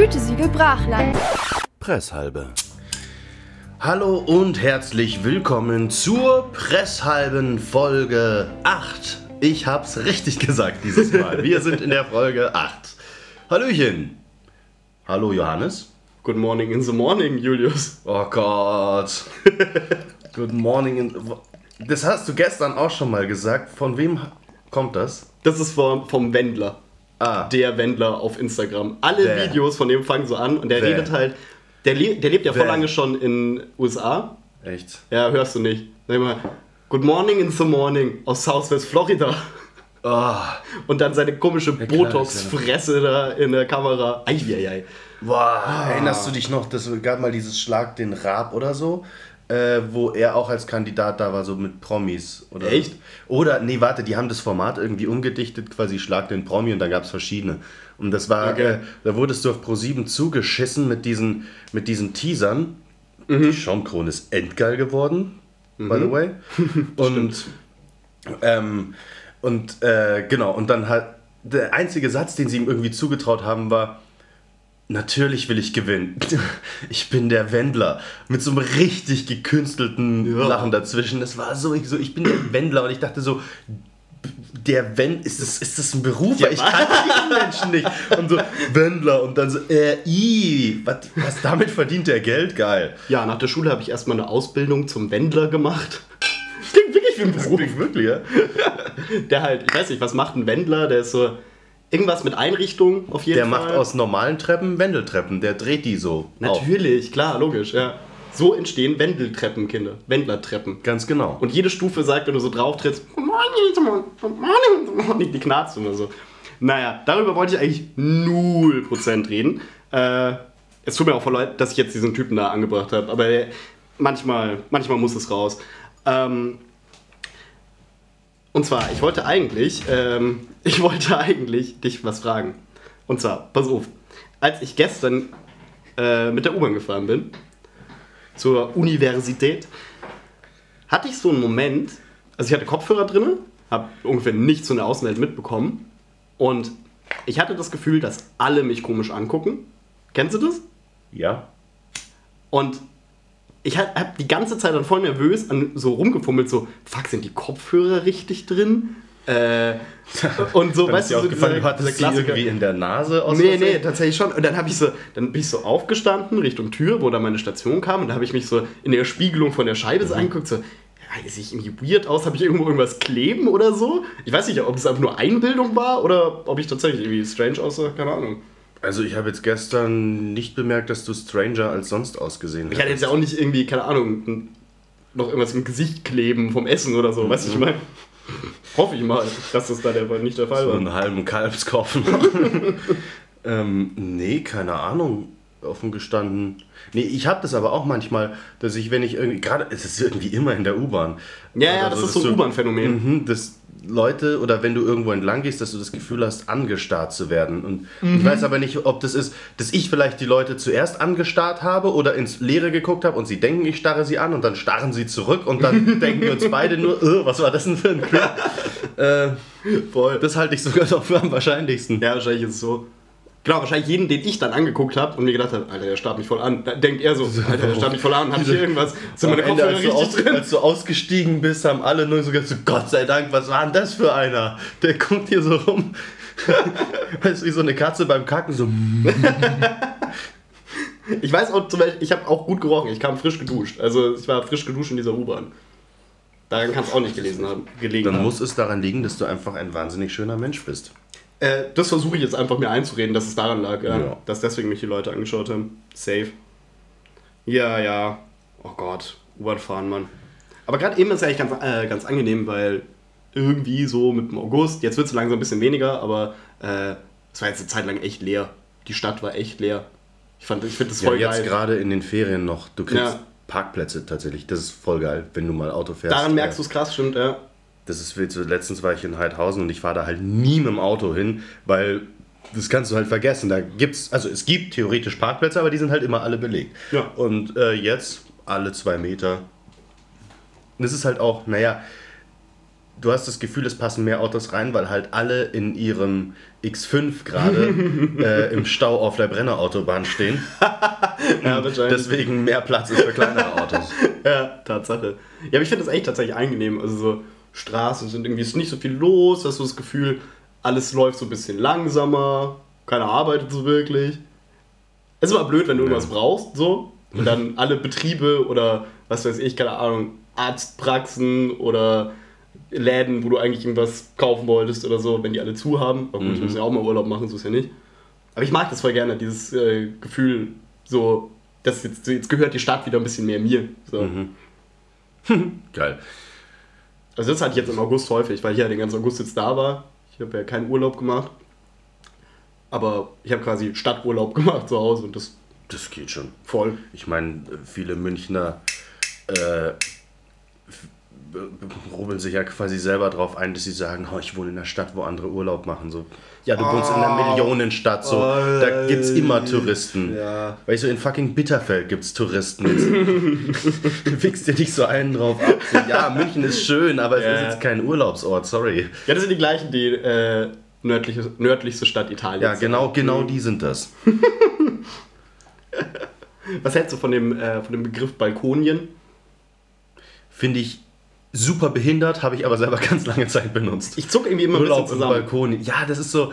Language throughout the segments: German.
Gütesiegel Brachland. Presshalbe. Hallo und herzlich willkommen zur Presshalben Folge 8. Ich hab's richtig gesagt dieses Mal. Wir sind in der Folge 8. Hallöchen. Hallo Johannes. Good morning in the morning, Julius. Oh Gott. Good morning. In das hast du gestern auch schon mal gesagt. Von wem kommt das? Das ist vom, vom Wendler. Ah. Der Wendler auf Instagram. Alle Wer? Videos von dem fangen so an und der Wer? redet halt. Der, le der lebt ja voll Wer? lange schon in USA. Echt? Ja, hörst du nicht. Sag mal, Good morning in the morning aus Southwest Florida. Oh. Und dann seine komische klar, Botox-Fresse da in der Kamera. Eieiei. Boah, erinnerst du dich noch, das gab mal dieses Schlag den Raab oder so, äh, wo er auch als Kandidat da war, so mit Promis. Oder Echt? Oder, nee, warte, die haben das Format irgendwie umgedichtet, quasi Schlag den Promi und da gab es verschiedene. Und das war, Okay. äh, da wurdest du auf Pro7 zugeschissen mit diesen, mit diesen Teasern. Die Schaumkrone ist endgeil geworden, by the way. und ähm, und äh, genau, und dann halt der einzige Satz, den sie ihm irgendwie zugetraut haben, war: Natürlich will ich gewinnen. Ich bin der Wendler. Mit so einem richtig gekünstelten Ja. Lachen dazwischen. Es war so ich, so, ich bin der Wendler. Und ich dachte so, der Wend, ist das, ist das ein Beruf? Weil ich kann diesen Menschen nicht. Und so, Wendler. Und dann so, äh, i, was, was damit verdient der Geld? Geil. Ja, nach der Schule habe ich erstmal eine Ausbildung zum Wendler gemacht. Klingt wirklich wie ein Beruf. Wirklich, wirklich, ja? Der halt, ich weiß nicht, was macht ein Wendler? Der ist so irgendwas mit Einrichtung auf jeden Der Fall. macht aus normalen Treppen Wendeltreppen. Der dreht die so. auf. Natürlich, klar, logisch, ja. So entstehen Wendeltreppen, Kinder. Wendlertreppen. Ganz genau. Und jede Stufe sagt, wenn du so drauf trittst, die knarzt immer so. Naja, darüber wollte ich eigentlich 0% reden. Äh, es tut mir auch voll leid, dass ich jetzt diesen Typen da angebracht habe, aber manchmal, manchmal muss es raus. Ähm, und zwar, ich wollte eigentlich, ähm, ich wollte eigentlich dich was fragen. Und zwar, pass auf, als ich gestern äh, mit der U-Bahn gefahren bin, zur Universität, hatte ich so einen Moment, also ich hatte Kopfhörer drin, habe ungefähr nichts von der Außenwelt mitbekommen und ich hatte das Gefühl, dass alle mich komisch angucken. Kennst du das? Ja. Und ich habe hab die ganze Zeit dann voll nervös an, so rumgefummelt, so, fuck, sind die Kopfhörer richtig drin? Äh, und so, Dann weißt du, so aufgefallen, dieser- du hattest dieser Klassiker. irgendwie in der Nase aus Nee, nee, tatsächlich schon. Und dann habe ich so, dann bin ich so aufgestanden Richtung Tür, wo da meine Station kam. Und da habe ich mich so in der Spiegelung von der Scheibe Mhm. so angeguckt, so, ja, sehe ich irgendwie weird aus? Habe ich irgendwo irgendwas kleben oder so? Ich weiß nicht, ob es einfach nur Einbildung war oder ob ich tatsächlich irgendwie strange aussah, keine Ahnung. Also ich habe jetzt gestern nicht bemerkt, dass du stranger als sonst ausgesehen Ich hatte jetzt ja auch nicht irgendwie, keine Ahnung, noch irgendwas im Gesicht kleben vom Essen oder so, weißt du, ich meine? Hoffe ich mal, dass das da der, nicht der Fall So war. einen halben Kalbskopf ähm, nee, keine Ahnung. Offen gestanden. Nee, ich habe das aber auch manchmal, dass ich, wenn ich irgendwie, gerade, es ist irgendwie immer in der U-Bahn. Ja, ja, Oder das ist so ein U-Bahn-Phänomen. Mhm, dass Leute oder wenn du irgendwo entlang gehst, dass du das Gefühl hast, angestarrt zu werden. Und Mhm. ich weiß aber nicht, ob das ist, dass ich vielleicht die Leute zuerst angestarrt habe oder ins Leere geguckt habe und sie denken, ich starre sie an und dann starren sie zurück und dann denken wir uns beide nur, "Äh, was war das denn für ein Crap? äh, Voll. das halte ich sogar noch für am wahrscheinlichsten. Ja, wahrscheinlich ist es so. Genau, wahrscheinlich jeden, den ich dann angeguckt habe und mir gedacht habe, Alter, der starrt mich voll an. Da denkt er so, Alter, der starrt mich voll an, ich hier irgendwas? Sind meine Kopfhörer richtig aus, drin? als du ausgestiegen bist, haben alle nur so gesagt, so, Gott sei Dank, was war denn das für einer? Der guckt hier so rum. weißt du, wie so eine Katze beim Kacken, so. Ich weiß auch zum Beispiel, ich habe auch gut gerochen. Ich kam frisch geduscht. Also ich war frisch geduscht in dieser U-Bahn. Daran kann es auch nicht gelesen haben, gelegen Dann haben. muss es daran liegen, dass du einfach ein wahnsinnig schöner Mensch bist. Äh, das versuche ich jetzt einfach mir einzureden, dass es daran lag, ja. Ja. Dass deswegen mich die Leute angeschaut haben. Safe. Ja, ja. Oh Gott, U-Bahn fahren, Mann. Aber gerade eben ist ja eigentlich ganz, äh, ganz angenehm, weil irgendwie so mit dem August, jetzt wird es langsam ein bisschen weniger, aber äh, es war jetzt eine Zeit lang echt leer. Die Stadt war echt leer. Ich, fand- ich finde das Ja, voll jetzt geil. gerade in den Ferien noch. Du kriegst Ja. Parkplätze tatsächlich. Das ist voll geil, wenn du mal Auto fährst. Daran merkst du Äh, es krass, stimmt, ja. Das ist wild. So, Letztens war ich in Heidhausen und ich fahre da halt nie mit dem Auto hin, weil das kannst du halt vergessen. Da gibt's, also es gibt theoretisch Parkplätze, aber die sind halt immer alle belegt. Ja. Und äh, jetzt alle zwei Meter. Das ist halt auch, naja, du hast das Gefühl, es passen mehr Autos rein, weil halt alle in ihrem X5 gerade äh, im Stau auf der Brennerautobahn stehen. ja, Deswegen mehr Platz ist für kleinere Autos. ja, Tatsache. Ja, aber ich finde das echt tatsächlich angenehm. Also so Straßen sind irgendwie ist nicht so viel los, hast du das Gefühl, alles läuft so ein bisschen langsamer, keiner arbeitet so wirklich. Es ist immer blöd, wenn du irgendwas brauchst, so. Und dann alle Betriebe oder was weiß ich, keine Ahnung, Arztpraxen oder Läden, wo du eigentlich irgendwas kaufen wolltest oder so, wenn die alle zu haben. Aber gut, mhm. ich muss ja auch mal Urlaub machen, so ist ja nicht. Aber ich mag das voll gerne, dieses äh, Gefühl, so, dass jetzt, jetzt gehört die Stadt wieder ein bisschen mehr mir. So. Mhm. Geil. Also das hatte ich jetzt im August häufig, weil ich ja den ganzen August jetzt da war. Ich habe ja keinen Urlaub gemacht. Aber ich habe quasi Stadturlaub gemacht zu Hause und das. Das geht schon. Voll. Ich meine, viele Münchner äh, rubbeln sich ja quasi selber drauf ein, dass sie sagen, oh, ich wohne in einer Stadt, wo andere Urlaub machen. So, ja, du oh, wohnst in einer ah. Millionenstadt, so, oh, da gibt's immer Touristen. Ja. Weißt du, in fucking Bitterfeld gibt's Touristen. du fickst dir nicht so einen drauf ab. So, ja, München ist schön, aber es ja. ist jetzt kein Urlaubsort, sorry. Ja, das sind die gleichen, die äh, nördliche, nördlichste Stadt Italiens. Ja, genau, genau die sind das. Was hältst du von dem, äh, von dem Begriff Balkonien? Finde ich super behindert, habe ich aber selber ganz lange Zeit benutzt. Ich zucke irgendwie immer Urlaub ein bisschen zusammen. Im Balkon. Ja, das ist so.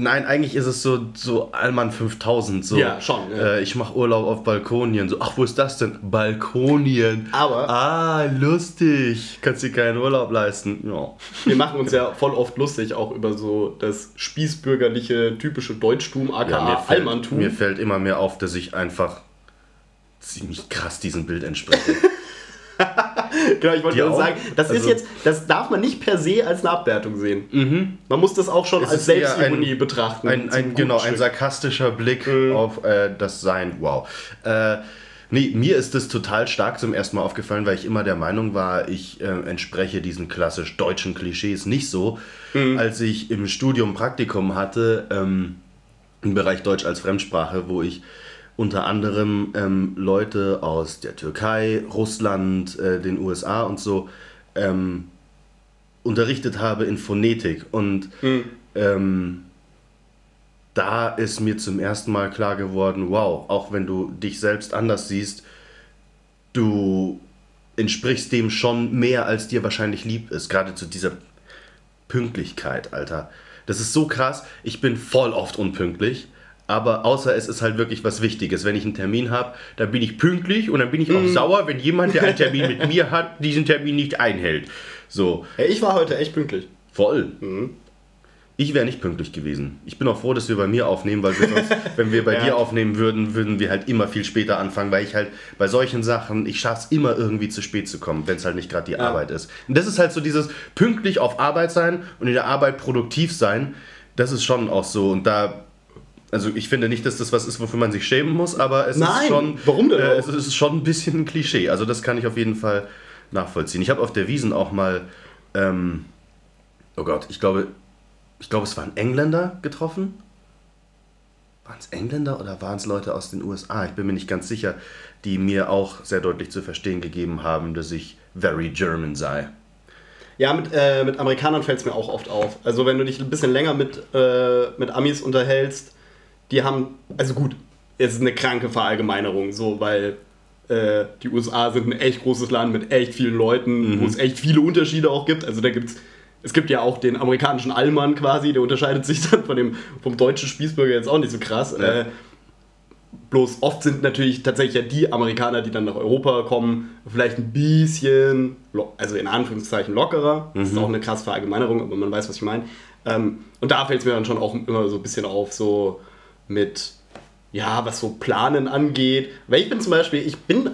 Nein, eigentlich ist es so, so Allmann 5000. So. Ja, schon. Ja. Äh, ich mache Urlaub auf Balkonien. So, ach, wo ist das denn? Balkonien. Aber. Ah, lustig. Kannst dir keinen Urlaub leisten. Ja. Wir machen uns ja voll oft lustig auch über so das spießbürgerliche, typische Deutschtum, aka ja, mir fällt, Allmanntum. Mir fällt immer mehr auf, dass ich einfach ziemlich krass diesem Bild entspreche. genau, ich wollte nur sagen, das also, ist jetzt, das darf man nicht per se als eine Abwertung sehen. Mhm. Man muss das auch schon es als Selbstironie ein, betrachten. Ein, ein genau, ein sarkastischer Blick mhm. auf äh, das Sein. Wow. Äh, Nee, mir ist das total stark zum ersten Mal aufgefallen, weil ich immer der Meinung war, ich äh, entspreche diesen klassisch deutschen Klischees nicht so. Mhm. Als ich im Studium Praktikum hatte, ähm, im Bereich Deutsch als Fremdsprache, wo ich unter anderem ähm, Leute aus der Türkei, Russland, äh, den USA und so ähm, unterrichtet habe in Phonetik. Und mhm. ähm, da ist mir zum ersten Mal klar geworden, wow, auch wenn du dich selbst anders siehst, du entsprichst dem schon mehr, als dir wahrscheinlich lieb ist. Gerade zu dieser Pünktlichkeit, Alter. Das ist so krass. Ich bin voll oft unpünktlich aber außer es ist halt wirklich was Wichtiges. Wenn ich einen Termin habe, dann bin ich pünktlich und dann bin ich auch mm. sauer, wenn jemand, der einen Termin mit mir hat, diesen Termin nicht einhält. So. Hey, ich war heute echt pünktlich. Voll. Mhm. Ich wäre nicht pünktlich gewesen. Ich bin auch froh, dass wir bei mir aufnehmen, weil wir sonst, wenn wir bei ja. dir aufnehmen würden, würden wir halt immer viel später anfangen, weil ich halt bei solchen Sachen, ich schaffe es immer irgendwie zu spät zu kommen, wenn es halt nicht gerade die ja. Arbeit ist. Und das ist halt so dieses pünktlich auf Arbeit sein und in der Arbeit produktiv sein. Das ist schon auch so. Und da also ich finde nicht, dass das was ist, wofür man sich schämen muss, aber es Nein, ist schon. Warum denn? Äh, es ist schon ein bisschen ein Klischee. Also das kann ich auf jeden Fall nachvollziehen. Ich habe auf der Wiesen auch mal, ähm, oh Gott, ich glaube, ich glaube, es waren Engländer getroffen. Waren es Engländer oder waren es Leute aus den USA? Ich bin mir nicht ganz sicher, die mir auch sehr deutlich zu verstehen gegeben haben, dass ich very German sei. Ja, mit, äh, mit Amerikanern fällt es mir auch oft auf. Also wenn du dich ein bisschen länger mit, äh, mit Amis unterhältst, die haben, also gut, es ist eine kranke Verallgemeinerung, so, weil äh, die USA sind ein echt großes Land mit echt vielen Leuten, mhm. wo es echt viele Unterschiede auch gibt. Also da gibt's, es gibt ja auch den amerikanischen Allmann quasi, der unterscheidet sich dann von dem, vom deutschen Spießbürger jetzt auch nicht so krass. Ja. Äh, bloß oft sind natürlich tatsächlich ja die Amerikaner, die dann nach Europa kommen, vielleicht ein bisschen, also in Anführungszeichen lockerer. Mhm. Das ist mhm. auch eine krasse Verallgemeinerung, aber man weiß, was ich meine. Ähm, und da fällt es mir dann schon auch immer so ein bisschen auf, so mit, ja, was so Planen angeht. Weil ich bin zum Beispiel, ich bin,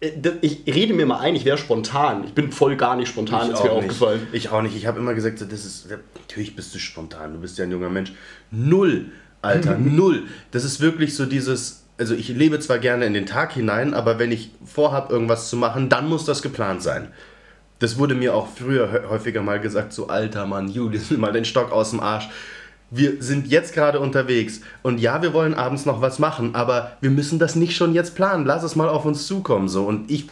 äh, ich rede mir mal ein, ich wäre spontan. Ich bin voll gar nicht spontan, ist mir nicht. aufgefallen. Ich auch nicht. Ich habe immer gesagt, das ist, natürlich bist du spontan, du bist ja ein junger Mensch. Null, Alter, null. Das ist wirklich so dieses, also ich lebe zwar gerne in den Tag hinein, aber wenn ich vorhabe, irgendwas zu machen, dann muss das geplant sein. Das wurde mir auch früher häufiger mal gesagt, so alter Mann, Julius, nimm mal den Stock aus dem Arsch wir sind jetzt gerade unterwegs und ja, wir wollen abends noch was machen, aber wir müssen das nicht schon jetzt planen. Lass es mal auf uns zukommen so und ich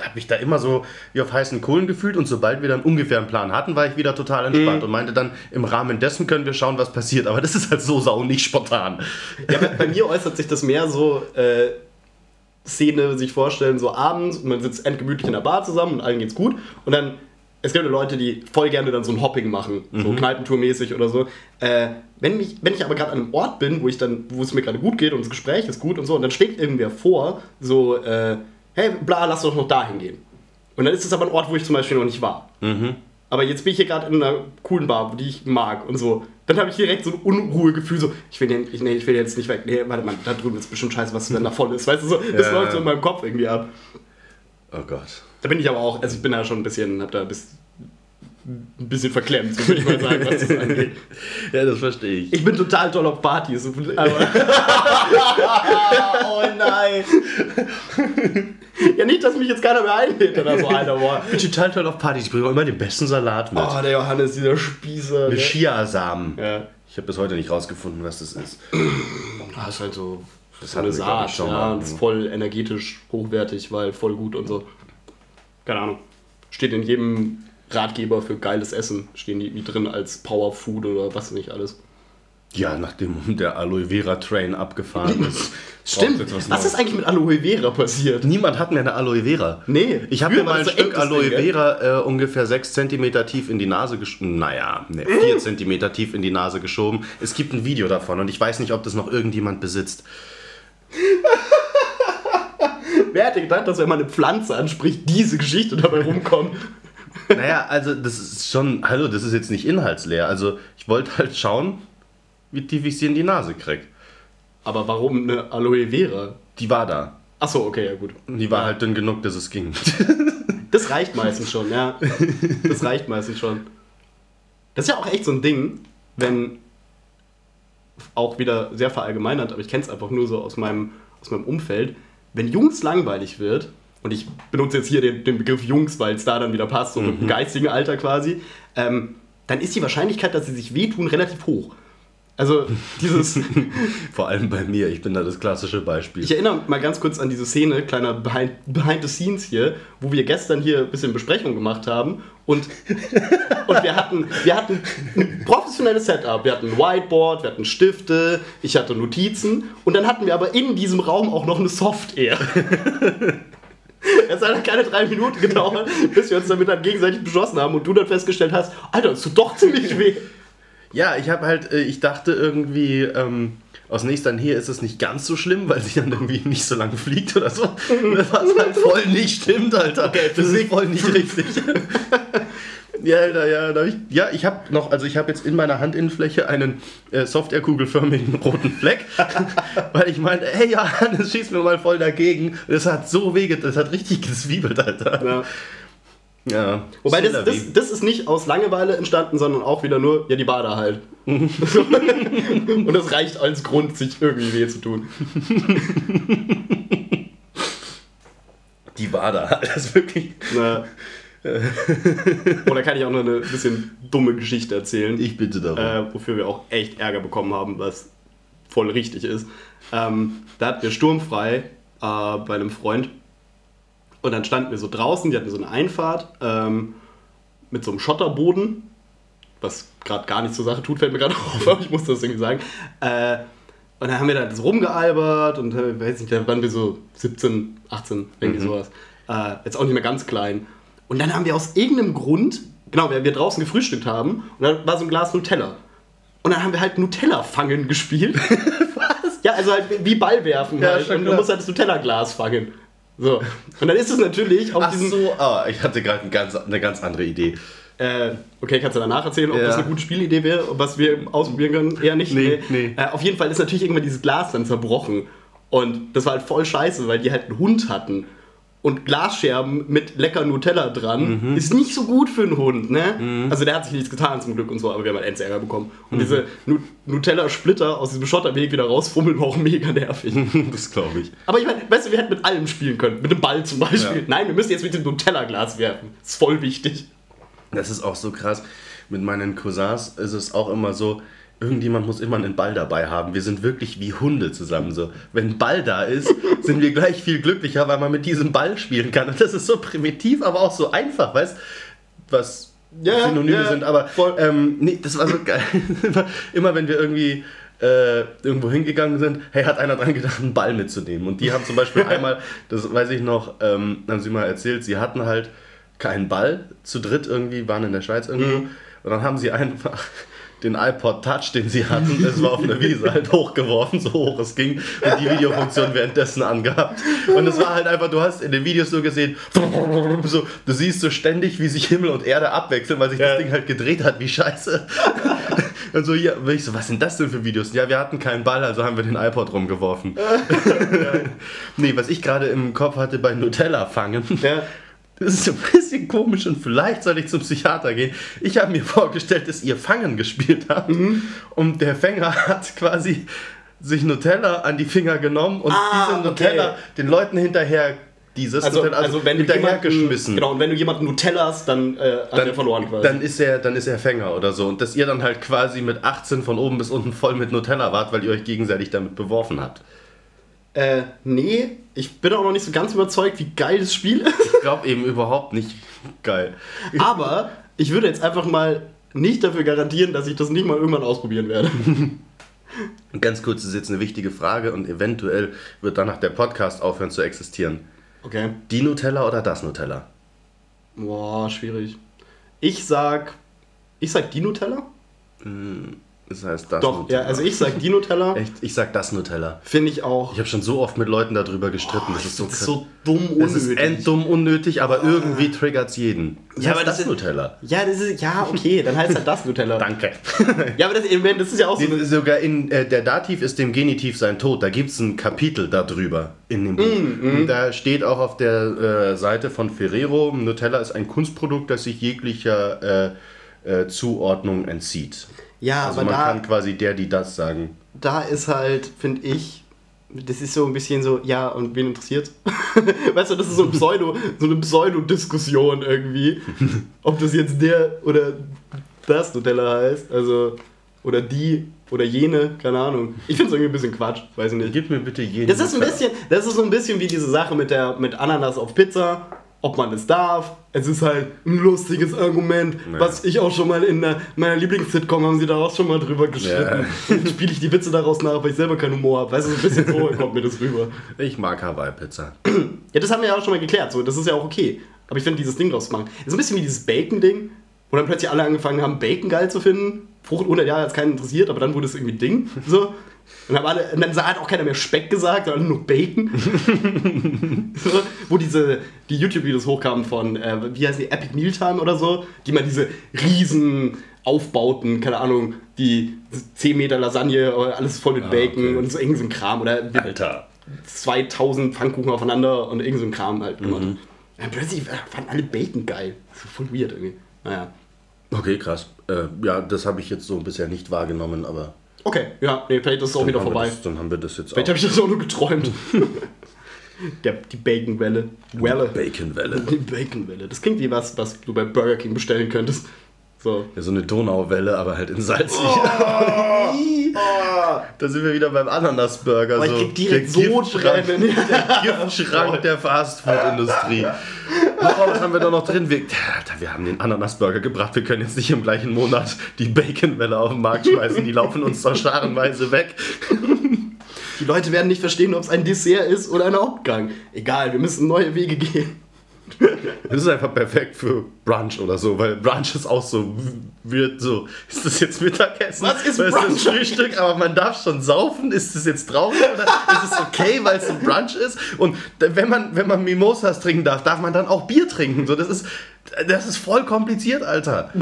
habe mich da immer so wie auf heißen Kohlen gefühlt und sobald wir dann ungefähr einen Plan hatten, war ich wieder total entspannt und meinte dann, im Rahmen dessen können wir schauen, was passiert. Aber das ist halt so sau nicht spontan. Ja, bei, bei mir äußert sich das mehr so, äh, Szene sich vorstellen, so abends, und man sitzt endgemütlich in der Bar zusammen und allen geht's gut und dann es gibt ja Leute, die voll gerne dann so ein Hopping machen, so Kneipentour-mäßig oder so. Äh, wenn, mich, wenn ich aber gerade an einem Ort bin, wo ich dann, wo es mir gerade gut geht und das Gespräch ist gut und so, und dann schlägt irgendwer vor, so, äh, hey, bla, lass doch noch dahin gehen. Und dann ist es aber ein Ort, wo ich zum Beispiel noch nicht war. Aber jetzt bin ich hier gerade in einer coolen Bar, die ich mag und so. Dann habe ich direkt so ein Unruhegefühl, so, ich will, ich, nee, ich will jetzt nicht weg. Nee, warte mal, da drüben ist bestimmt scheiße, was wenn da voll ist. Weißt du, so, das Ja. läuft so in meinem Kopf irgendwie ab. Oh Gott. Da bin ich aber auch, also ich bin da schon ein bisschen, hab da bis, ein bisschen verklemmt, so würde ich mal sagen, was das angeht. Ja, das verstehe ich. Ich bin total toll auf Partys. Aber oh nein. ja, nicht, dass mich jetzt keiner mehr einlädt oder so, Alter, boah. Ich bin total toll auf Partys. Ich bringe auch immer den besten Salat mit. Oh, der Johannes, dieser Spießer. mit der- Chiasamen. Ja. Ich habe bis heute nicht rausgefunden, was das ist. Ah, ist halt so Das so eine Saat, schon ja, mal. und ist voll energetisch hochwertig, weil voll gut und so. Keine Ahnung. Steht in jedem Ratgeber für geiles Essen, stehen die, die drin als Powerfood oder was nicht alles. Ja, nachdem der Aloe Vera Train abgefahren ist. Stimmt. Was, ist eigentlich mit Aloe Vera passiert? Niemand hat mehr eine Aloe Vera. Nee, Ich habe mir mal ein so Stück Aloe? Vera äh, ungefähr 6 cm tief in die Nase geschoben. Naja, ne, 4 cm tief in die Nase geschoben. Es gibt ein Video davon und ich weiß nicht, ob das noch irgendjemand besitzt. Wer hätte gedacht, dass wenn man eine Pflanze anspricht, diese Geschichte dabei rumkommt? Naja, also das ist schon, hallo, das ist jetzt nicht inhaltsleer. Also ich wollte halt schauen, wie tief ich sie in die Nase krieg. Aber warum eine Aloe Vera? Die war da. Achso, okay, ja gut. Die war halt dünn genug, dass es ging. Das reicht meistens schon, ja. Das reicht meistens schon. Das ist ja auch echt so ein Ding, wenn auch wieder sehr verallgemeinert, aber ich kenne es einfach nur so aus meinem, aus meinem Umfeld, wenn Jungs langweilig wird, und ich benutze jetzt hier den, den Begriff Jungs, weil es da dann wieder passt, so im geistigen Alter quasi, ähm, dann ist die Wahrscheinlichkeit, dass sie sich wehtun, relativ hoch. Also dieses, Vor allem bei mir, ich bin da das klassische Beispiel. ich erinnere mal ganz kurz an diese Szene, kleiner Behind, Behind the Scenes hier, wo wir gestern hier ein bisschen Besprechung gemacht haben und, und wir, hatten, wir hatten ein professionelles Setup. Wir hatten ein Whiteboard, wir hatten Stifte, ich hatte Notizen und dann hatten wir aber in diesem Raum auch noch eine Software. Es hat keine drei Minuten gedauert, bis wir uns damit dann gegenseitig beschossen haben und du dann festgestellt hast, Alter, das tut doch ziemlich weh. Ja, ich habe halt, äh, ich dachte irgendwie, ähm, aus nächster Nähe ist es nicht ganz so schlimm, weil sie dann irgendwie nicht so lange fliegt oder so. Was halt voll nicht stimmt, Alter. Okay, das ist voll nicht richtig. ja, Alter, ja, da hab ich, ja, ich habe noch, also ich habe jetzt in meiner Handinnenfläche einen äh, softwarekugelförmigen roten Fleck, weil ich meinte, hey, ja, das schießt mir mal voll dagegen. Das hat so weh, das hat richtig gezwiebelt, Alter. Ja. Ja. Wobei das, das, das ist nicht aus Langeweile entstanden, sondern auch wieder nur, ja, die Bader halt. Und das reicht als Grund, sich irgendwie weh zu tun. Die war da, das ist wirklich. Na. Oder kann ich auch noch eine bisschen dumme Geschichte erzählen, Ich bitte darum. äh, wofür wir auch echt Ärger bekommen haben, was voll richtig ist. Ähm, da hatten wir sturmfrei äh, bei einem Freund und dann standen wir so draußen, die hatten so eine Einfahrt ähm, mit so einem Schotterboden, was gerade gar nichts zur Sache tut, fällt mir gerade auf, aber ich muss das irgendwie sagen. Äh, und dann haben wir da so rumgealbert und äh, weiß nicht, da waren wir so 17, 18, irgendwie sowas. Äh, jetzt auch nicht mehr ganz klein. Und dann haben wir aus irgendeinem Grund, genau, wir, wir draußen gefrühstückt haben und dann war so ein Glas Nutella. Und dann haben wir halt Nutella-Fangen gespielt. Was? Ja, also halt wie Ball werfen Ja, halt. Und du musst halt das Nutella-Glas fangen. So. Und dann ist es natürlich auf Ach diesen. so, ah, ich hatte gerade ein ganz, eine ganz andere Idee. Äh, okay, kannst du danach erzählen, ob Ja. das eine gute Spielidee wäre, was wir ausprobieren können? Eher nicht. Nee, nee. Äh, auf jeden Fall ist natürlich irgendwann dieses Glas dann zerbrochen. Und das war halt voll scheiße, weil die halt einen Hund hatten. Und Glasscherben mit lecker Nutella dran Mhm. ist nicht so gut für einen Hund, ne? Also der hat sich nichts getan zum Glück und so, aber wir haben halt Ärger bekommen. Und Mhm. diese Nu- Nutella-Splitter aus diesem Schotterweg wieder rausfummeln war auch mega nervig. Das glaube ich. Aber ich meine, weißt du, wir hätten mit allem spielen können. Mit dem Ball zum Beispiel. Ja. Nein, wir müssen jetzt mit dem Nutella-Glas werfen. Ist voll wichtig. Das ist auch so krass. Mit meinen Cousins ist es auch immer so, irgendjemand muss immer einen Ball dabei haben. Wir sind wirklich wie Hunde zusammen. So, wenn ein Ball da ist, sind wir gleich viel glücklicher, weil man mit diesem Ball spielen kann. Und das ist so primitiv, aber auch so einfach, weißt was Ja, Synonyme ja, sind. Aber ähm, nee, das war so geil. immer, immer wenn wir irgendwie äh, irgendwo hingegangen sind, hey, hat einer dran gedacht, einen Ball mitzunehmen. Und die haben zum Beispiel einmal, das weiß ich noch, ähm, haben sie mal erzählt, sie hatten halt keinen Ball, zu dritt irgendwie, waren in der Schweiz irgendwo. Mhm. Und dann haben sie einfach den iPod Touch, den sie hatten, das war auf einer Wiese halt hochgeworfen, so hoch es ging, und die Videofunktion währenddessen angehabt. Und es war halt einfach, du hast in den Videos so gesehen, so, du siehst so ständig, wie sich Himmel und Erde abwechseln, weil sich Ja. das Ding halt gedreht hat, wie scheiße. Und so, ja, ich so, was sind das denn für Videos? Ja, wir hatten keinen Ball, also haben wir den iPod rumgeworfen. nee, was ich gerade im Kopf hatte bei Nutella fangen. Ja. Das ist so ein bisschen komisch und vielleicht soll ich zum Psychiater gehen. Ich habe mir vorgestellt, dass ihr Fangen gespielt habt und der Fänger hat quasi sich Nutella an die Finger genommen und Ah, diese Nutella okay. den Leuten hinterher dieses Also, Nutella also, wenn du hinterher jemanden, geschmissen. Genau, und wenn du jemanden Nutellas, dann äh, hat Dann, er verloren quasi. dann ist er dann ist er Fänger oder so und dass ihr dann halt quasi mit 18 von oben bis unten voll mit Nutella wart, weil ihr euch gegenseitig damit beworfen habt. Äh, nee, ich bin auch noch nicht so ganz überzeugt, wie geil das Spiel ist. Ich glaube eben überhaupt nicht geil. Aber ich würde jetzt einfach mal nicht dafür garantieren, dass ich das nicht mal irgendwann ausprobieren werde. Ganz kurz, das ist jetzt eine wichtige Frage und eventuell wird danach der Podcast aufhören zu existieren. Okay. Die Nutella oder das Nutella? Boah, schwierig. Ich sag. Ich sag die Nutella? Das heißt das Doch, Nutella. ja, also ich sag die Nutella. Echt, ich sag das Nutella. Finde ich auch. Ich habe schon so oft mit Leuten darüber gestritten. das ist so das so dumm Das ist unnötig. enddumm unnötig, aber irgendwie triggert es jeden. Das Ja, aber das das ist- Nutella. Ja, das ist. Ja, okay, dann heißt halt das Nutella. Danke. Ja, aber das, das ist ja auch so. Die- Sogar in äh, der Dativ ist dem Genitiv sein Tod. Da gibt es ein Kapitel darüber in dem Buch. Mm, Und da steht auch auf der äh, Seite von Ferrero, Nutella ist ein Kunstprodukt, das sich jeglicher äh, äh, Zuordnung entzieht. Ja, Also aber man da, kann quasi der, die das sagen. da ist halt, finde ich, das ist so ein bisschen so, ja, und wen interessiert? weißt du, das ist so, ein Pseudo, so eine Pseudo-Diskussion irgendwie. Ob das jetzt der oder das Nutella heißt, also, oder die oder jene, keine Ahnung. Ich finde es irgendwie ein bisschen Quatsch, weiß ich nicht. Gib mir bitte jeden. Das ist ein bisschen, das ist so ein bisschen wie diese Sache mit der mit Ananas auf Pizza, ob man es darf. Es ist halt ein lustiges Argument, Ja. was ich auch schon mal in der, meiner Lieblings-Sitcom haben sie daraus schon mal drüber geschnitten. Spiele ich die Witze daraus nach, weil ich selber keinen Humor habe. Weißt du, so ein bisschen so kommt mir das rüber. Ich mag Hawaii-Pizza. Ja, das haben wir ja auch schon mal geklärt, so, das ist ja auch okay. Aber ich finde dieses Ding draus zu machen, ist ein bisschen wie dieses Bacon-Ding, wo dann plötzlich alle angefangen haben, Bacon geil zu finden. Vor 100 Jahren hat es keinen interessiert, aber dann wurde es irgendwie Ding. So. Und, alle, und dann hat auch keiner mehr Speck gesagt, sondern nur Bacon. so, wo diese, die YouTube-Videos hochkamen von, äh, wie heißt die, Epic Mealtime oder so, die mal diese riesen Aufbauten, keine Ahnung, die 10 Meter Lasagne, alles voll mit Bacon okay. und so irgend so ein Kram. Oder Alter. 2000 Pfannkuchen aufeinander und irgend so ein Kram halt gemacht. Ja, plötzlich fanden alle Bacon geil. Das ist voll weird irgendwie. Naja. Okay, krass. Äh, ja, das habe ich jetzt so bisher nicht wahrgenommen, aber. Okay, ja, nee, vielleicht ist es auch wieder vorbei. Das, dann haben wir das jetzt Vielleicht auch. habe ich das auch nur geträumt. Der, die Bacon-Welle. Welle. Baconwelle. Die Bacon-Welle. Das klingt wie was, was du bei Burger King bestellen könntest. So. Ja, so eine Donauwelle, aber halt in salzig. Oh, Da sind wir wieder beim Ananasburger. Oh, ich so krieg direkt der. Giftschrank, Giftschrank der Fastfood-Industrie. Oh, was haben wir da noch drin? Wir, wir haben den Ananasburger gebracht. Wir können jetzt nicht im gleichen Monat die Baconwelle auf den Markt schmeißen. Die laufen uns doch scharenweise weg. Die Leute werden nicht verstehen, ob es ein Dessert ist oder ein Hauptgang. Egal, wir müssen neue Wege gehen. Das ist einfach perfekt für Brunch oder so, weil Brunch ist auch so, wird so, ist das jetzt Mittagessen? Was ist Brunch? Ist Frühstück, aber man darf schon saufen. Ist das jetzt traurig oder ist es okay, weil es ein Brunch ist? Und wenn man, wenn man Mimosas trinken darf, darf man dann auch Bier trinken. So, das ist, das ist voll kompliziert, Alter.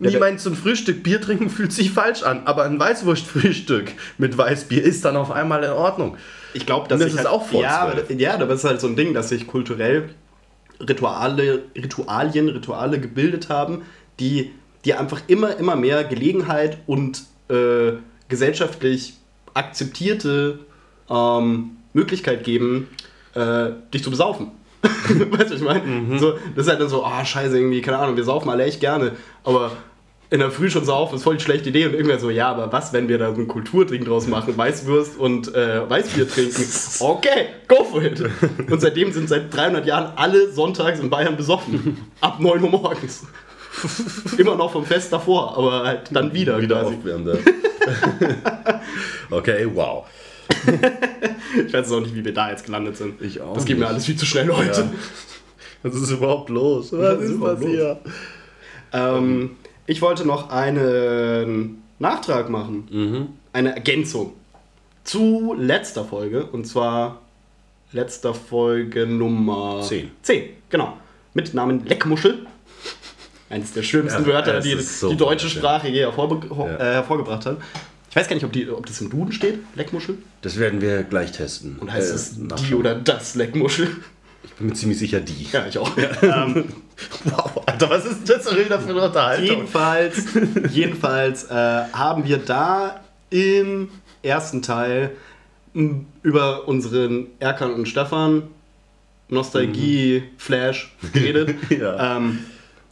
Ich meine, zum Frühstück Bier trinken fühlt sich falsch an, aber ein Weißwurstfrühstück mit Weißbier ist dann auf einmal in Ordnung. Ich glaube, dass Und das ist halt, auch vor ja, ja, aber das ist halt so ein Ding, dass sich kulturell Rituale, Ritualien, Rituale gebildet haben, die, die einfach immer, immer mehr Gelegenheit und äh, gesellschaftlich akzeptierte ähm, Möglichkeit geben, äh, dich zu besaufen. weißt du, was ich meine? Mhm. So, das ist halt dann so, ah, scheiße, irgendwie, keine Ahnung, wir saufen alle echt gerne, aber in der Früh schon so auf, ist voll die schlechte Idee und irgendwer so, ja, aber was, wenn wir da so ein Kulturding draus machen, Weißwurst und äh, Weißbier trinken? Okay, go for it. Und seitdem sind seit 300 Jahren alle sonntags in Bayern besoffen. Ab 9 Uhr morgens. Immer noch vom Fest davor, aber halt dann wieder. Wieder quasi. aufwärmen. okay, wow. Ich weiß auch nicht, wie wir da jetzt gelandet sind. Ich auch Das geht mir nicht. alles viel zu schnell heute. Ja. Was ist überhaupt los? Was, Was ist ist passiert? Ähm, ich wollte noch einen Nachtrag machen. Mhm. Eine Ergänzung zu letzter Folge. Und zwar letzter Folge Nummer Zehn. 10, genau. Mit Namen Leckmuschel. Eines der schönsten Ja, Wörter, die so die deutsche wunderschön. Sprache je hervorbe Ja. äh, hervorgebracht hat. Ich weiß gar nicht, ob, die, ob das im Duden steht, Leckmuschel. Das werden wir gleich testen. Und heißt Äh, es die oder das Leckmuschel? Ich bin mir ziemlich sicher die. Ja, ich auch. ähm, Wow, Alter, was ist das denn wieder für eine Unterhaltung? Jedenfalls, jedenfalls äh, haben wir da im ersten Teil über unseren Erkan und Stefan Nostalgie-Flash geredet. Ja. ähm,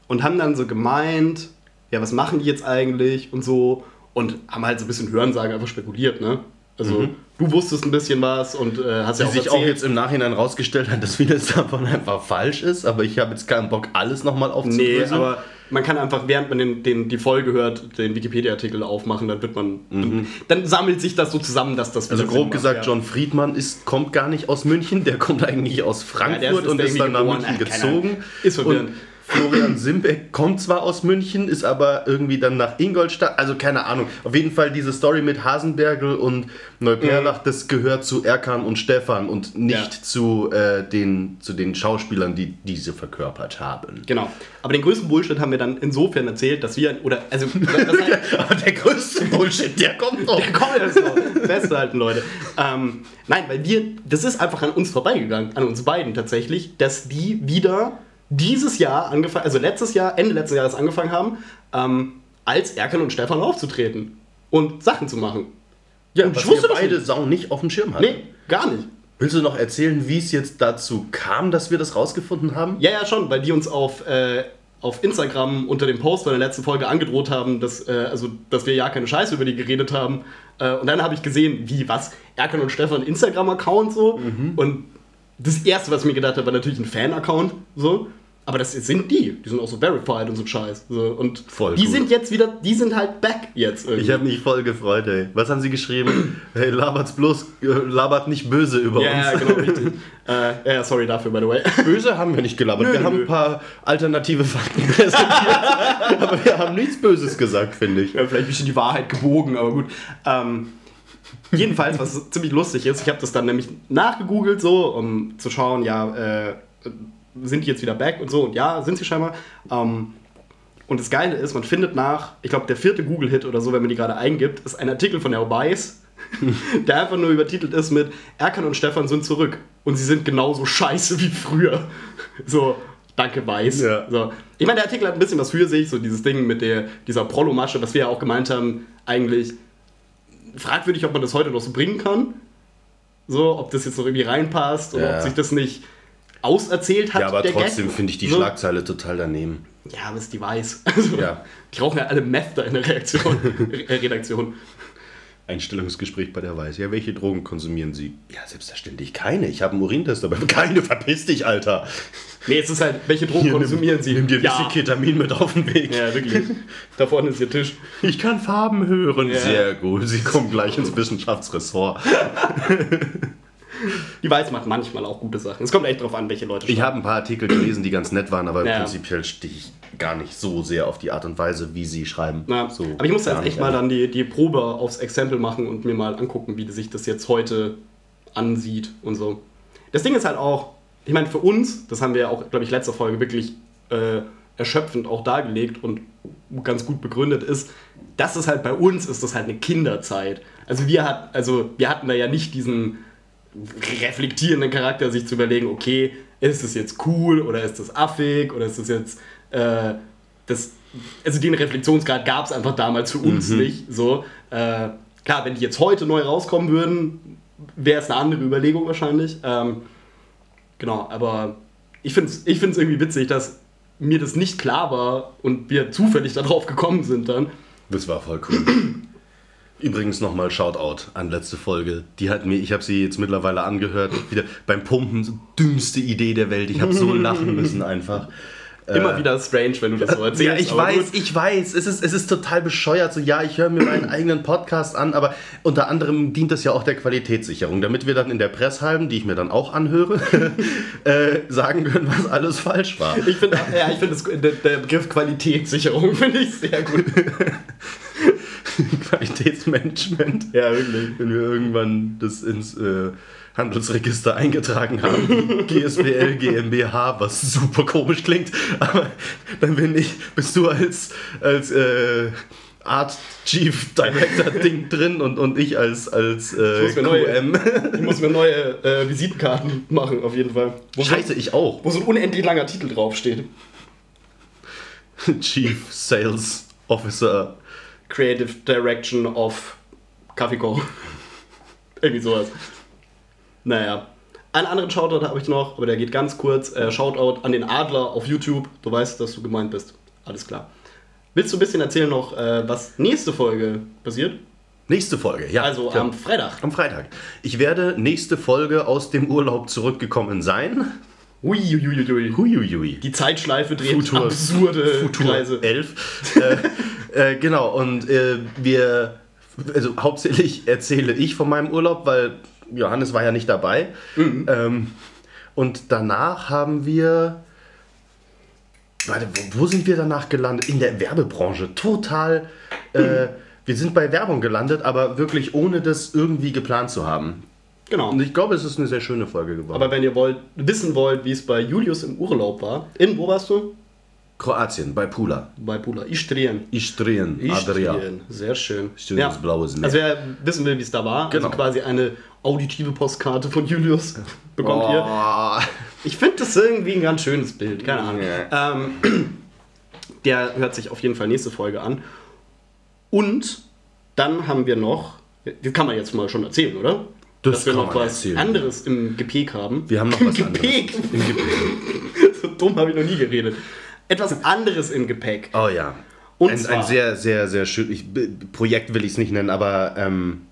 und haben dann so gemeint, ja, was machen die jetzt eigentlich und so. Und haben halt so ein bisschen Hörensagen einfach spekuliert, ne? Also, du wusstest ein bisschen was und äh, hast Die ja auch sich auch erzählt. jetzt im Nachhinein rausgestellt hat, dass vieles davon einfach falsch ist, aber ich habe jetzt keinen Bock, alles nochmal Nee, aufzudröseln. aber man kann einfach, während man den, den, die Folge hört, den Wikipedia-Artikel aufmachen, dann wird man. Dann, dann sammelt sich das so zusammen, dass das also grob Sinn gesagt, macht, ja. John Friedmann ist, kommt gar nicht aus München, der kommt eigentlich aus Ja, der Frankfurt und ist dann nach München. Äh, gezogen. Ist verwirrend. Und Florian Simbeck kommt zwar aus München, ist aber irgendwie dann nach Ingolstadt, also keine Ahnung. Auf jeden Fall diese Story mit Hasenbergel und Neuperlach, das gehört zu Erkan und Stefan und nicht Ja. zu, äh, den, zu den Schauspielern, die diese verkörpert haben. Genau. Aber den größten Bullshit haben wir dann insofern erzählt, dass wir, oder, also, das heißt, Aber der größte Bullshit, der kommt noch. Der kommt jetzt noch. Festhalten, Leute. Ähm, nein, weil wir, das ist einfach an uns vorbeigegangen, an uns beiden tatsächlich, dass die wieder dieses Jahr angefangen, also letztes Jahr, Ende letzten Jahres angefangen haben, ähm, als Erkan und Stefan aufzutreten und Sachen zu machen. Ja, Und was ich wusste wir beide nicht. Sau nicht auf dem Schirm hatten. Nee, gar nicht. Willst du noch erzählen, wie es jetzt dazu kam, dass wir das rausgefunden haben? Ja, ja, schon, weil die uns auf, äh, auf Instagram unter dem Post von der letzten Folge angedroht haben, dass, äh, also, dass wir ja keine Scheiße über die geredet haben. Äh, und dann habe ich gesehen, wie, was? Erkan und Stefan Instagram-Account so. Mhm. Und das erste, was ich mir gedacht habe, war natürlich ein Fan-Account. So. Aber das sind die. Die sind auch so verified und so Scheiß. So. Und Voll die gut. sind jetzt wieder, die sind halt back jetzt irgendwie. Ich habe mich voll gefreut, ey. Was haben sie geschrieben? hey, labert's bloß, äh, labert nicht böse über ja, ja, uns. genau, richtig. äh, ja, sorry dafür, by the way. Böse haben wir nicht gelabert. Nö, wir nö, haben ein paar alternative Fakten präsentiert. aber wir haben nichts Böses gesagt, finde ich. Ja, vielleicht ein bisschen die Wahrheit gebogen, aber gut. Ähm, jedenfalls, was ziemlich lustig ist, ich habe das dann nämlich nachgegoogelt, so, um zu schauen, ja, äh, sind die jetzt wieder back und so, und ja, sind sie scheinbar. Ähm, und das Geile ist, man findet nach, ich glaube, der vierte Google-Hit oder so, wenn man die gerade eingibt, ist ein Artikel von der Weiß, der einfach nur übertitelt ist mit Erkan und Stefan sind zurück und sie sind genauso scheiße wie früher. So, danke Weiß. Ja. So. Ich meine, der Artikel hat ein bisschen was für sich, so dieses Ding mit der, dieser Prollo-Masche, was wir ja auch gemeint haben, eigentlich fragwürdig, ob man das heute noch so bringen kann. So, ob das jetzt noch irgendwie reinpasst oder Ja. ob sich das nicht auserzählt hat. Ja, aber trotzdem finde ich die so. Schlagzeile total daneben. Ja, aber es ist die Weiß. Also, Ja. Die rauchen ja alle Meth da in der Reaktion, Re- Redaktion. Einstellungsgespräch bei der Weiß. Ja, welche Drogen konsumieren Sie? Ja, selbstverständlich keine. Ich habe einen Urintest, aber keine. Verpiss dich, Alter. Nee, es ist halt, welche Drogen Hier, konsumieren nimm, Sie? Nimm dir ein ja. bisschen Ketamin mit auf den Weg. ja, wirklich. Da vorne ist Ihr Tisch. Ich kann Farben hören. Ja. Sehr gut. Sie kommen gleich ins Wissenschaftsressort. Die Weiß macht manchmal auch gute Sachen. Es kommt echt drauf an, welche Leute Ich habe ein paar Artikel gelesen, die ganz nett waren, aber Ja. prinzipiell stehe ich gar nicht so sehr auf die Art und Weise, wie sie schreiben. Na, so aber ich muss jetzt echt mal dann die, die Probe aufs Exempel machen und mir mal angucken, wie sich das jetzt heute ansieht und so. Das Ding ist halt auch, ich meine, für uns, das haben wir ja auch, glaube ich, letzte Folge wirklich äh, erschöpfend auch dargelegt und ganz gut begründet ist, dass es halt bei uns ist, das halt eine Kinderzeit. Also wir, hat, also wir hatten da ja nicht diesen reflektierenden Charakter, sich zu überlegen, okay, ist das jetzt cool oder ist das affig oder ist das jetzt äh, das also den Reflexionsgrad gab es einfach damals für uns nicht. So, äh, klar, wenn die jetzt heute neu rauskommen würden, wäre es eine andere Überlegung wahrscheinlich. Ähm, genau, aber ich finde es ich find's irgendwie witzig, dass mir das nicht klar war und wir zufällig darauf gekommen sind dann. Das war voll cool. Übrigens nochmal Shoutout an letzte Folge. Die hat mir, ich habe sie jetzt mittlerweile angehört, wieder beim Pumpen, so dümmste Idee der Welt. Ich habe so lachen müssen einfach. Immer wieder strange, wenn du das so erzählst. Ja, ich weiß, gut. ich weiß. Es ist, es ist total bescheuert. So, ja, ich höre mir meinen eigenen Podcast an, aber unter anderem dient das ja auch der Qualitätssicherung, damit wir dann in der Presshalben, die ich mir dann auch anhöre, äh, sagen können, was alles falsch war. Ich finde, ja, ich finde der, der Begriff Qualitätssicherung finde ich sehr gut. Qualitätsmanagement. Ja, wirklich. Wenn wir irgendwann das ins äh, Handelsregister eingetragen haben, GSBL, GmbH, was super komisch klingt, aber dann bin ich, bist du als, als äh, Art Chief Director Ding drin und, und ich als, als äh, neue- QM. Ich muss mir neue äh, Visitenkarten machen, auf jeden Fall. Wo Scheiße, ich auch. Wo so ein unendlich langer Titel draufsteht. Chief Sales Officer. Creative Direction of Kaffeeko. Irgendwie sowas. Naja. Einen anderen Shoutout habe ich noch, aber der geht ganz kurz. Äh, Shoutout an den Adler auf YouTube. Du weißt, dass du gemeint bist. Alles klar. Willst du ein bisschen erzählen noch, äh, was nächste Folge passiert? Nächste Folge, ja. Also klar. am Freitag. am Freitag. Ich werde nächste Folge aus dem Urlaub zurückgekommen sein. Uiuiuiui. Huiuiui. Die Zeitschleife dreht Futur- absurde Futur Kreise. 11. äh, äh, genau, und äh, wir, also hauptsächlich erzähle ich von meinem Urlaub, weil Johannes war ja nicht dabei. Mhm. Ähm, und danach haben wir, warte, wo, wo sind wir danach gelandet? In der Werbebranche. Total, äh, wir sind bei Werbung gelandet, aber wirklich ohne das irgendwie geplant zu haben. Genau. Und ich glaube, es ist eine sehr schöne Folge geworden. Aber wenn ihr wollt, wissen wollt, wie es bei Julius im Urlaub war, in wo warst du? Kroatien, bei Pula. Bei Pula. Istrien. Istrien, Adria. Istrien. Sehr schön. Schönes blaues Meer. Also wer wissen will, wie es da war, Genau. also quasi eine auditive Postkarte von Julius bekommt ihr. Oh. Ich finde das irgendwie ein ganz schönes Bild, keine Ahnung. Ja. Ähm, der hört sich auf jeden Fall nächste Folge an. Und dann haben wir noch, das kann man jetzt mal schon erzählen, oder? Das Dass wir kann noch man was erzählen. anderes im Gepäck haben. Wir haben noch Im was Gepäck. anderes. Im Gepäck. so dumm habe ich noch nie geredet. Etwas anderes im Gepäck. Oh ja. Und ein, zwar- ein sehr, sehr, sehr schön. Ich, B- Projekt will ich es nicht nennen, aber ähm,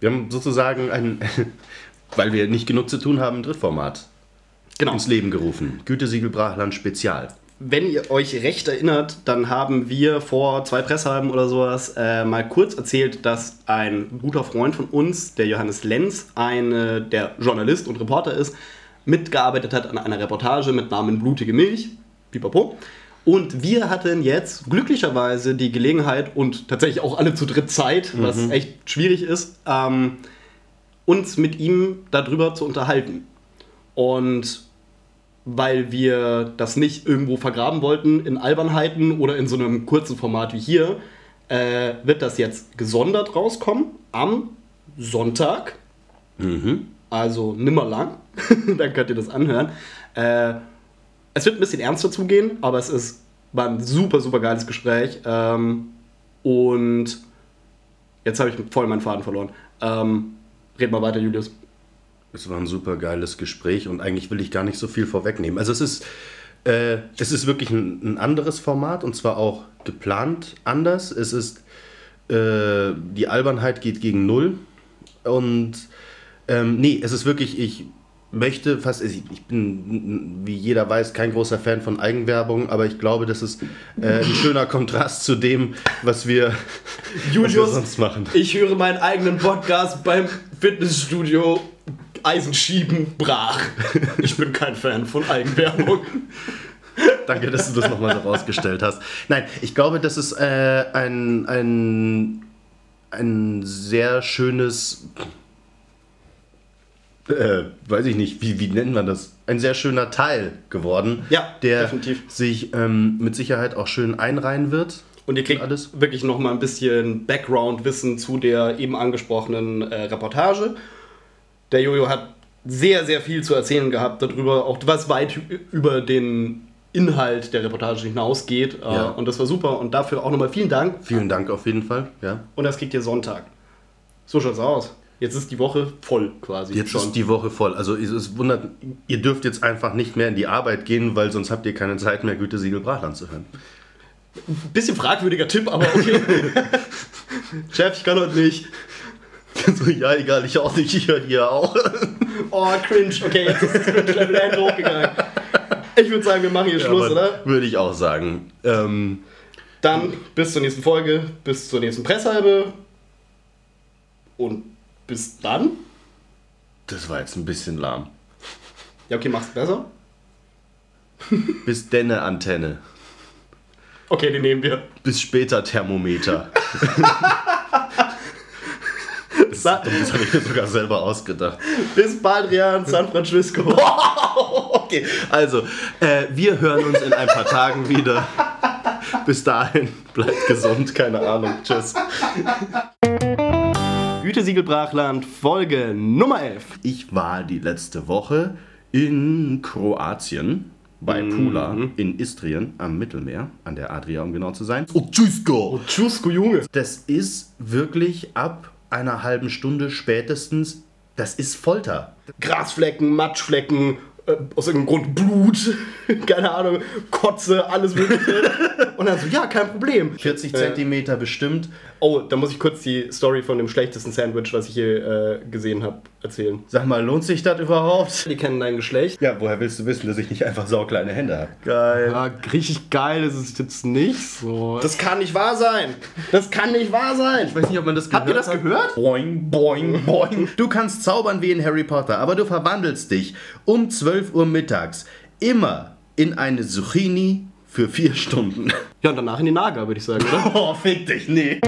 wir haben sozusagen ein, weil wir nicht genug zu tun haben, ein Drittformat Genau. ins Leben gerufen. Gütesiegel Brachland Spezial. Wenn ihr euch recht erinnert, dann haben wir vor zwei Presshalben oder sowas äh, mal kurz erzählt, dass ein guter Freund von uns, der Johannes Lenz, eine, der Journalist und Reporter ist, mitgearbeitet hat an einer Reportage mit Namen Blutige Milch. Pipapo. Und wir hatten jetzt glücklicherweise die Gelegenheit und tatsächlich auch alle zu dritt Zeit, was echt schwierig ist, ähm, uns mit ihm darüber zu unterhalten. Und weil wir das nicht irgendwo vergraben wollten in Albernheiten oder in so einem kurzen Format wie hier, äh, wird das jetzt gesondert rauskommen am Sonntag. Also nimmer lang. Dann könnt ihr das anhören. Äh, es wird ein bisschen ernster zugehen, aber es ist, war ein super, super geiles Gespräch. Ähm, und jetzt habe ich voll meinen Faden verloren. Ähm, red mal weiter, Julius. Es war ein super geiles Gespräch und eigentlich will ich gar nicht so viel vorwegnehmen. Also es ist, äh, es ist wirklich ein, ein anderes Format und zwar auch geplant anders. Es ist, äh, die Albernheit geht gegen Null und ähm, nee, es ist wirklich, ich möchte fast, ich, bin, wie jeder weiß, kein großer Fan von Eigenwerbung, aber ich glaube, das ist äh, ein schöner Kontrast zu dem, was wir, was wir Julius, sonst machen. Ich höre meinen eigenen Podcast beim Fitnessstudio Eisenschieben brach. Ich bin kein Fan von Eigenwerbung. Danke, dass du das nochmal so rausgestellt hast. Nein, ich glaube, das ist äh, ein, ein, ein sehr schönes, äh, weiß ich nicht, wie, wie nennt man das? Ein sehr schöner Teil geworden, Ja, der definitiv. sich ähm, mit Sicherheit auch schön einreihen wird. Und ihr kriegt Alles. wirklich noch mal ein bisschen Background-Wissen zu der eben angesprochenen äh, Reportage. Der Jojo hat sehr, sehr viel zu erzählen gehabt darüber, auch was weit über den Inhalt der Reportage hinausgeht. Äh, Ja. Und das war super. Und dafür auch nochmal vielen Dank. Vielen Dank auf jeden Fall. Ja. Und das kriegt ihr Sonntag. So schaut's aus. Jetzt ist die Woche voll quasi. Jetzt ist die Woche voll. Also es ist wundert, ihr dürft jetzt einfach nicht mehr in die Arbeit gehen, weil sonst habt ihr keine Zeit mehr, Gütesiegel Brachland zu hören. Bisschen fragwürdiger Tipp, aber okay. Chef, ich kann heute nicht. so, ja, egal, ich auch nicht, ich höre hier auch. Oh, cringe. Okay, jetzt ist das Cringe-Level end hochgegangen. Ich würde sagen, wir machen hier Schluss, Aber oder? Würde ich auch sagen. Ähm, Dann bis zur nächsten Folge, bis zur nächsten Presshalbe. Und bis dann. das war jetzt ein bisschen lahm. Ja, okay, mach's besser. Bis denne Antenne. Okay, den nehmen wir. Bis später Thermometer. Sa Das habe ich mir sogar selber ausgedacht. bis Badrian, San Francisco. Okay, also, äh, wir hören uns in ein paar Tagen wieder. Bis dahin, bleibt gesund, keine Ahnung. Tschüss. Gütesiegel Brachland, Folge Nummer 11. Ich war die letzte Woche in Kroatien, bei Pula, in Istrien am Mittelmeer, an der Adria, um genau zu sein. Oh, Tschüsko! Tschüssko, Junge. Das ist wirklich ab einer halben Stunde spätestens, das ist Folter. Grasflecken, Matschflecken, aus irgendeinem Grund Blut, keine Ahnung, Kotze, alles Mögliche. Und dann so, ja, kein Problem. 40 Äh, Zentimeter bestimmt. Oh, da muss ich kurz die Story von dem schlechtesten Sandwich, was ich hier äh, gesehen habe, erzählen. Sag mal, lohnt sich das überhaupt? Die kennen dein Geschlecht. Ja, woher willst du wissen, dass ich nicht einfach saukleine Hände habe? Geil. Ja, richtig geil ist es jetzt nicht so. Das kann nicht wahr sein. Das kann nicht wahr sein. Ich weiß nicht, ob man das Habt ihr das gehört? Boing, boing, boing. Du kannst zaubern wie in Harry Potter, aber du verwandelst dich um 12 Uhr mittags immer in eine Zucchini für vier Stunden. Ja, und danach in die Naga, würde ich sagen, oder? Oh, fick dich, nee.